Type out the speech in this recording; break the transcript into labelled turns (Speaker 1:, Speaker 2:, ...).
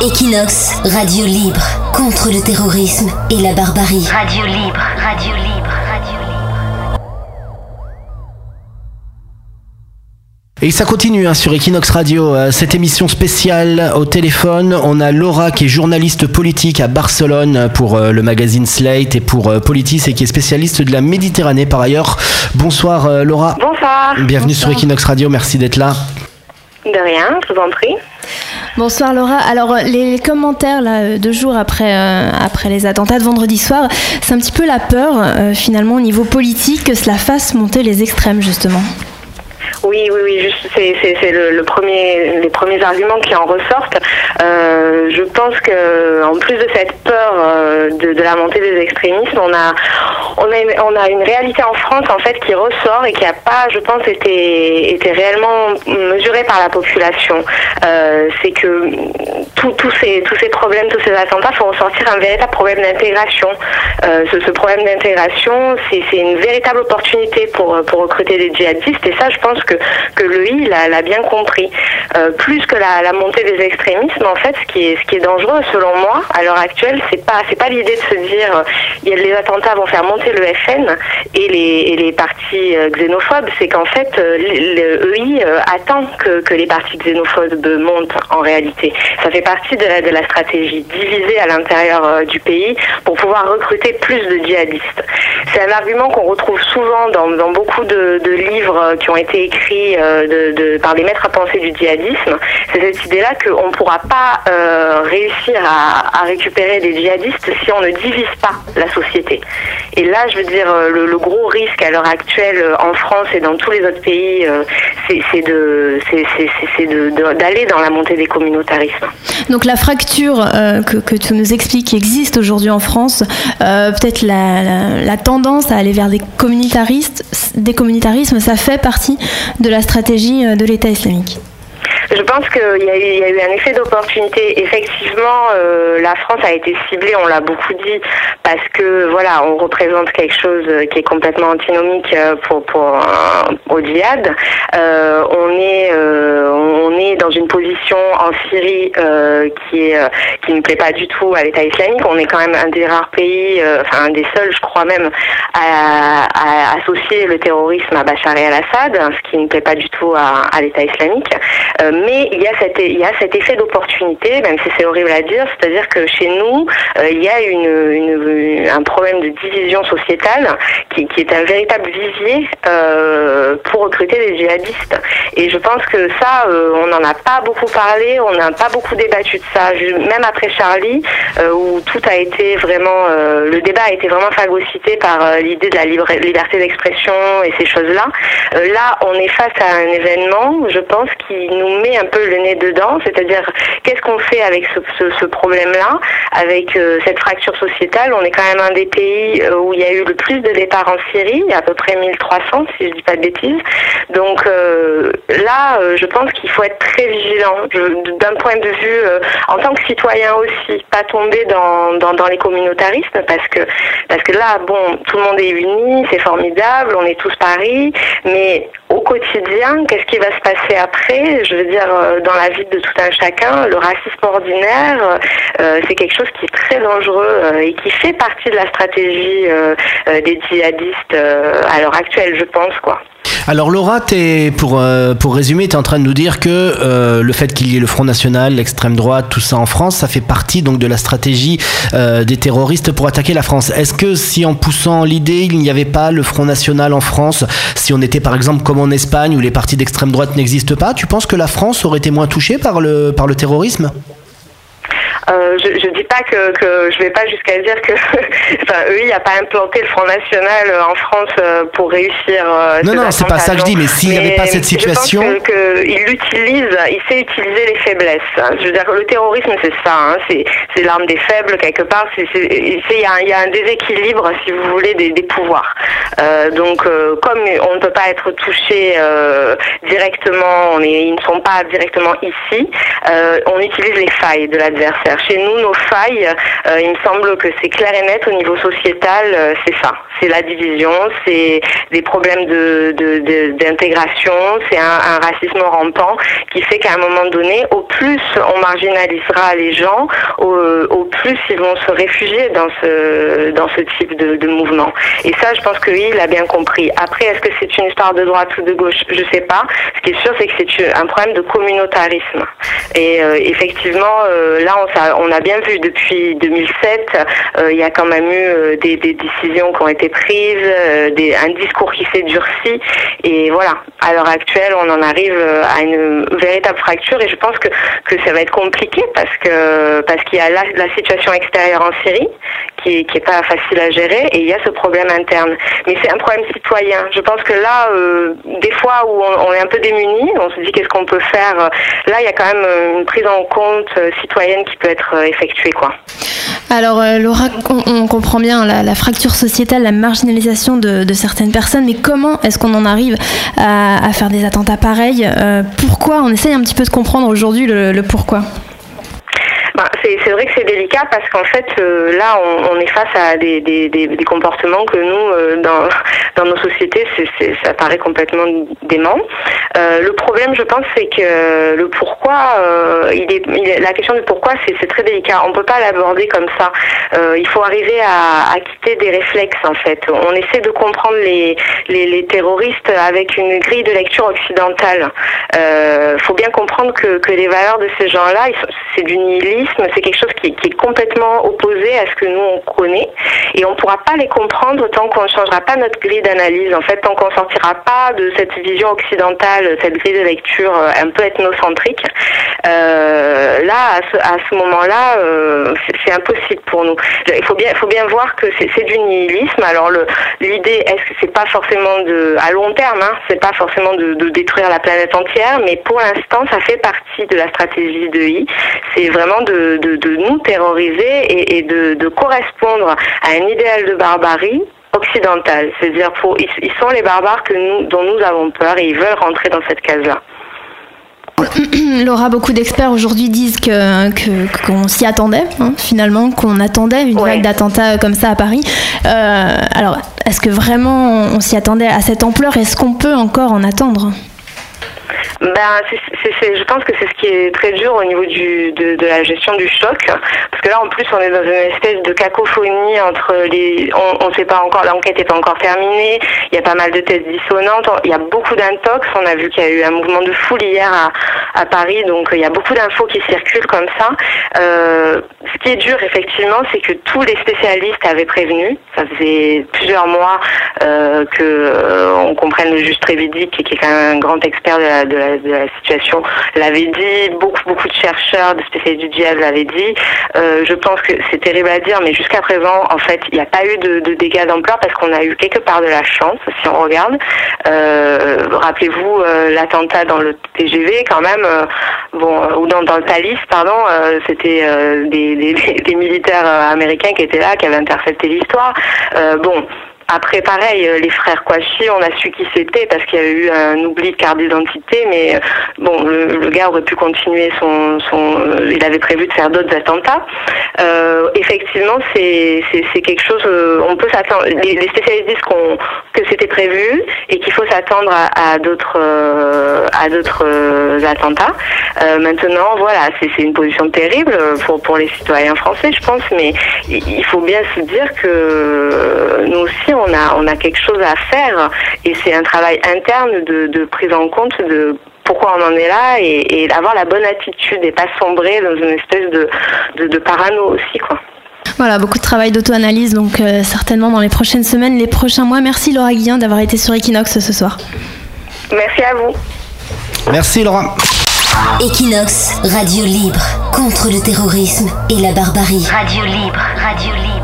Speaker 1: Equinox, radio libre, contre le terrorisme et la barbarie. Radio libre, radio libre, radio libre.
Speaker 2: Et ça continue hein, sur Equinox Radio, euh, cette émission spéciale au téléphone. On a Laura qui est journaliste politique à Barcelone pour euh, le magazine Slate et pour euh, Politis et qui est spécialiste de la Méditerranée par ailleurs. Bonsoir euh, Laura.
Speaker 3: Bonsoir.
Speaker 2: Bienvenue sur Equinox Radio, merci d'être là.
Speaker 3: De rien, je vous en prie.
Speaker 4: Bonsoir Laura. Alors les commentaires là, deux jours après, euh, après les attentats de vendredi soir, c'est un petit peu la peur euh, finalement au niveau politique que cela fasse monter les extrêmes justement.
Speaker 3: Oui, oui, oui, juste c'est, le, premier, les premiers arguments qui en ressortent. Euh, je pense que en plus de cette peur euh, de, la montée des extrémismes, on a, on a, une, on a une réalité en France en fait qui ressort et qui n'a pas, je pense, été, été réellement mesurée par la population. Euh, c'est que tous tous ces, tous ces problèmes, tous ces attentats font ressortir un véritable problème d'intégration. Ce, ce problème d'intégration, c'est, c'est une véritable opportunité pour, pour recruter des djihadistes et ça, je pense que, que le I l'a, bien compris. Euh, plus que la, montée des extrémismes, en fait, ce qui est, dangereux, selon moi, à l'heure actuelle, c'est pas, pas l'idée de se dire, euh, les attentats vont faire monter le FN et les, partis euh, xénophobes, c'est qu'en fait, euh, le, le EI euh, attend que, les partis xénophobes montent en réalité. Ça fait partie de la, stratégie, diviser à l'intérieur du pays pour pouvoir recruter plus de djihadistes. C'est un argument qu'on retrouve souvent dans, beaucoup de, livres qui ont été écrits euh, par des maîtres à penser du djihadisme. C'est cette idée-là qu'on ne pourra pas euh, réussir à, récupérer des djihadistes si on ne divise pas la société. Et là, je veux dire, euh, le, gros risque à l'heure actuelle en France et dans tous les autres pays, euh, c'est d'aller dans la montée des communautarismes.
Speaker 4: Donc la fracture que, tu nous expliques existe aujourd'hui en France, peut-être la- la tendance à aller vers des communautaristes, des communautarismes, ça fait partie de la stratégie euh, de l'État islamique.
Speaker 3: Je pense qu'il y, a eu- un effet d'opportunité. Effectivement, euh, la France a été ciblée, on l'a beaucoup dit, parce que voilà, on représente quelque chose qui est complètement antinomique euh, pour, pour au djihad. Euh, on est on est dans une position en Syrie qui est qui ne plaît pas du tout à l'État islamique. On est quand même un des rares pays, enfin un des seuls, je crois même, à, associer le terrorisme à Bachar el-Assad, hein, ce qui ne plaît pas du tout à l'État islamique. Mais il y a cet, effet d'opportunité, même si c'est horrible à dire, c'est-à-dire que chez nous, euh, il y a un problème de division sociétale qui, est un véritable visier euh, pour recruter des djihadistes. Et je pense que ça, euh, on n'en a pas beaucoup parlé, on n'a pas beaucoup débattu de ça. Même après Charlie, où tout a été vraiment, le débat a été vraiment phagocyté par l'idée de la liberté d'expression et ces choses-là. Là, on est face à un événement, je pense, qui nous met un peu le nez dedans, c'est-à-dire qu'est-ce qu'on fait avec ce, problème-là, avec euh, cette fracture sociétale. On est quand même un des pays euh, où il y a eu le plus de départs en Syrie, à peu près 1300, si je dis pas de bêtises. Donc euh, là, je pense qu'il faut être très vigilant, d'un point de vue en tant que citoyen aussi, pas tomber dans, dans, dans les communautarismes, parce que parce que là, bon, tout le monde est uni, c'est formidable, on est tous Paris, mais au quotidien, qu'est-ce qui va se passer après? Je veux dire, euh, dans la vie de tout un chacun, le racisme ordinaire, euh, c'est quelque chose qui est très dangereux euh, et qui fait partie de la stratégie euh, euh, des djihadistes euh, à l'heure actuelle, je pense, quoi.
Speaker 2: Alors Laura, t'es, pour, euh, pour résumer, tu es en train de nous dire que euh, le fait qu'il y ait le Front National, l'extrême droite, tout ça en France, ça fait partie donc de la stratégie euh, des terroristes pour attaquer la France. Est-ce que si en poussant l'idée, il n'y avait pas le Front National en France, si on était par exemple comme en Espagne où les partis d'extrême droite n'existent pas, tu penses que la France aurait été moins touchée par le, par le terrorisme?
Speaker 3: Euh, je, je dis pas que, que je vais pas jusqu'à dire que enfin eux il a pas implanté le Front National euh, en France euh, pour réussir
Speaker 2: Non, non, c'est pas ça que je dis, mais s'il n'y avait pas cette situation-
Speaker 3: je pense que, que il l'utilise il sait utiliser les faiblesses hein. je veux dire le terrorisme c'est ça hein. c'est l'arme des faibles quelque part il y a, un- il y a un déséquilibre si vous voulez des, des pouvoirs Euh, donc euh, comme on ne peut pas être touché directement on est, ils ne sont pas directement ici on utilise les failles de l'adversaire chercher nous nos failles. il me semble que c'est clair et net au niveau sociétal, c'est ça. C'est la division, c'est des problèmes d'intégration, c'est un, racisme rampant qui fait qu'à un moment donné, au plus on marginalisera les gens, au, plus ils vont se réfugier dans ce type de, mouvement. Et ça, je pense que oui, il a bien compris. Après, est-ce que c'est une histoire de droite ou de gauche? Je sais pas. Ce qui est sûr, c'est que c'est un problème de communautarisme. Et euh, effectivement, euh, là, on, on, a bien vu depuis 2007, euh, il y a quand même eu des, des, décisions qui ont été prises, des, un discours qui s'est durci. Et voilà, à l'heure actuelle, on en arrive à une véritable fracture. Et je pense que, que ça va être compliqué parce que parce qu'il y a la, situation extérieure en Syrie qui, qui est pas facile à gérer et il y a ce problème interne. Mais c'est un problème citoyen. Je pense que là, euh, des fois où on, est un peu démuni, on se dit qu'est-ce qu'on peut faire. Là, il y a quand même euh, une prise en compte euh, citoyenne qui peut être effectuée, quoi.
Speaker 4: Alors, Laura, on, comprend bien la, fracture sociétale, la marginalisation de, certaines personnes, mais comment est-ce qu'on en arrive à, faire des attentats pareils Pourquoi? On essaye un petit peu de comprendre aujourd'hui le pourquoi.
Speaker 3: Bah, c'est vrai que c'est délicat parce qu'en fait, euh, là, on, on, est face à des, des, des, des comportements que nous, euh, dans, dans nos sociétés, ça paraît complètement dément. Euh, le problème, je pense, c'est que le pourquoi, euh, la question du pourquoi, c'est très délicat. On peut pas l'aborder comme ça. il faut arriver à, quitter des réflexes, en fait. On essaie de comprendre les, terroristes avec une grille de lecture occidentale. Il faut bien comprendre que, les valeurs de ces gens-là, c'est du nihilisme c'est quelque chose qui, est complètement opposé à ce que nous on connaît et on ne pourra pas les comprendre tant qu'on ne changera pas notre grille d'analyse. En fait, tant qu'on sortira pas de cette vision occidentale, cette grille de lecture euh, un peu ethnocentrique, euh, là, à ce, moment-là, euh, c'est impossible pour nous. Il faut bien, voir que c'est du nihilisme. Alors l'idée, est-ce que c'est pas forcément de, à long terme, hein, c'est pas forcément de, détruire la planète entière, mais pour l'instant, ça fait partie de la stratégie de I. C'est vraiment de, nous terroriser et, de, correspondre à un idéal de barbarie occidentale. C'est-à-dire, ils, ils, sont les barbares que nous, dont nous avons peur et ils veulent rentrer dans cette case-là.
Speaker 4: Laura, beaucoup d'experts aujourd'hui disent que qu'on s'y attendait, hein, finalement, qu'on attendait une vague d'attentats comme ça à Paris. Euh, alors, est-ce que vraiment on s'y attendait à cette ampleur? Est-ce qu'on peut encore en attendre?
Speaker 3: Ben, je pense que c'est ce qui est très dur au niveau du, de, de, la gestion du choc, parce que là, en plus, on est dans une espèce de cacophonie entre les. On ne sait pas encore, l'enquête n'est pas encore terminée. Il y a pas mal de thèses dissonantes. Il y a beaucoup d'intox. On a vu qu'il y a eu un mouvement de foule hier à, à Paris, donc il y a beaucoup d'infos qui circulent comme ça. Euh, ce qui est dur, effectivement, c'est que tous les spécialistes avaient prévenu. Ça faisait plusieurs mois euh, que euh, on comprenne le juge Trévidic, qui est quand même un grand expert de la, de la, de la situation, l'avait dit. Beaucoup, beaucoup de chercheurs, de spécialistes du diable l'avaient dit. Euh, je pense que c'est terrible à dire, mais jusqu'à présent, en fait, il n'y a pas eu de, dégâts d'ampleur parce qu'on a eu quelque part de la chance, si on regarde. Euh, Rappelez-vous euh, l'attentat dans le TGV, quand même, bon, ou dans, le Thalys, pardon, c'était des, des, des, militaires américains qui étaient là, qui avaient intercepté l'histoire. bon, après, pareil, euh, les frères Kouachi, on a su qui c'était parce qu'il y a eu un oubli de carte d'identité, mais euh, bon, le, gars aurait pu continuer son, euh, il avait prévu de faire d'autres attentats. Effectivement, c'est quelque chose. on peut s'attendre. Les, spécialistes disent qu'on que c'était prévu et qu'il faut s'attendre à, à d'autres à d'autres attentats. maintenant, voilà, c'est une position terrible pour pour les citoyens français, je pense, mais il faut bien se dire que nous aussi on a, on a quelque chose à faire et c'est un travail interne de, prise en compte de pourquoi on en est là et, d'avoir la bonne attitude et pas sombrer dans une espèce de, de, parano aussi quoi.
Speaker 4: Voilà, beaucoup de travail d'auto-analyse, donc euh, certainement dans les prochaines semaines, les prochains mois. Merci Laura Guillin d'avoir été sur Equinox ce soir.
Speaker 3: Merci à vous.
Speaker 2: Merci Laura.
Speaker 1: Equinox, radio libre, contre le terrorisme et la barbarie. Radio libre, radio libre.